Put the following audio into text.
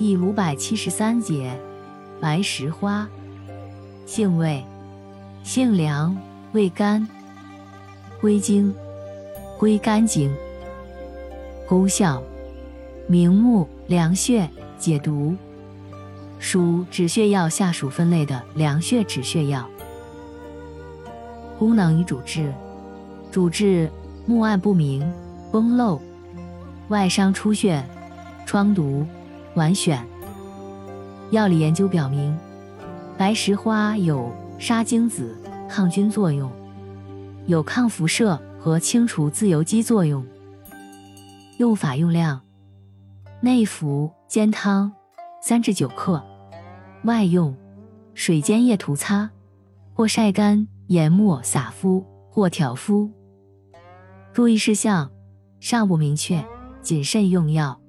第五百七十三节，白石花，性味，性凉，味甘，归经，归肝经。功效，明目、凉血、解毒，属止血药下属分类的凉血止血药。功能与主治，主治目暗不明、崩漏、外伤出血、疮毒、脘癣。药理研究表明，白石花有杀精子、抗菌作用，有抗辐射和清除自由基作用。用法用量：内服煎汤，三至九克；外用水煎液涂擦，或晒干研末撒敷，或挑敷。注意事项：尚不明确，谨慎用药。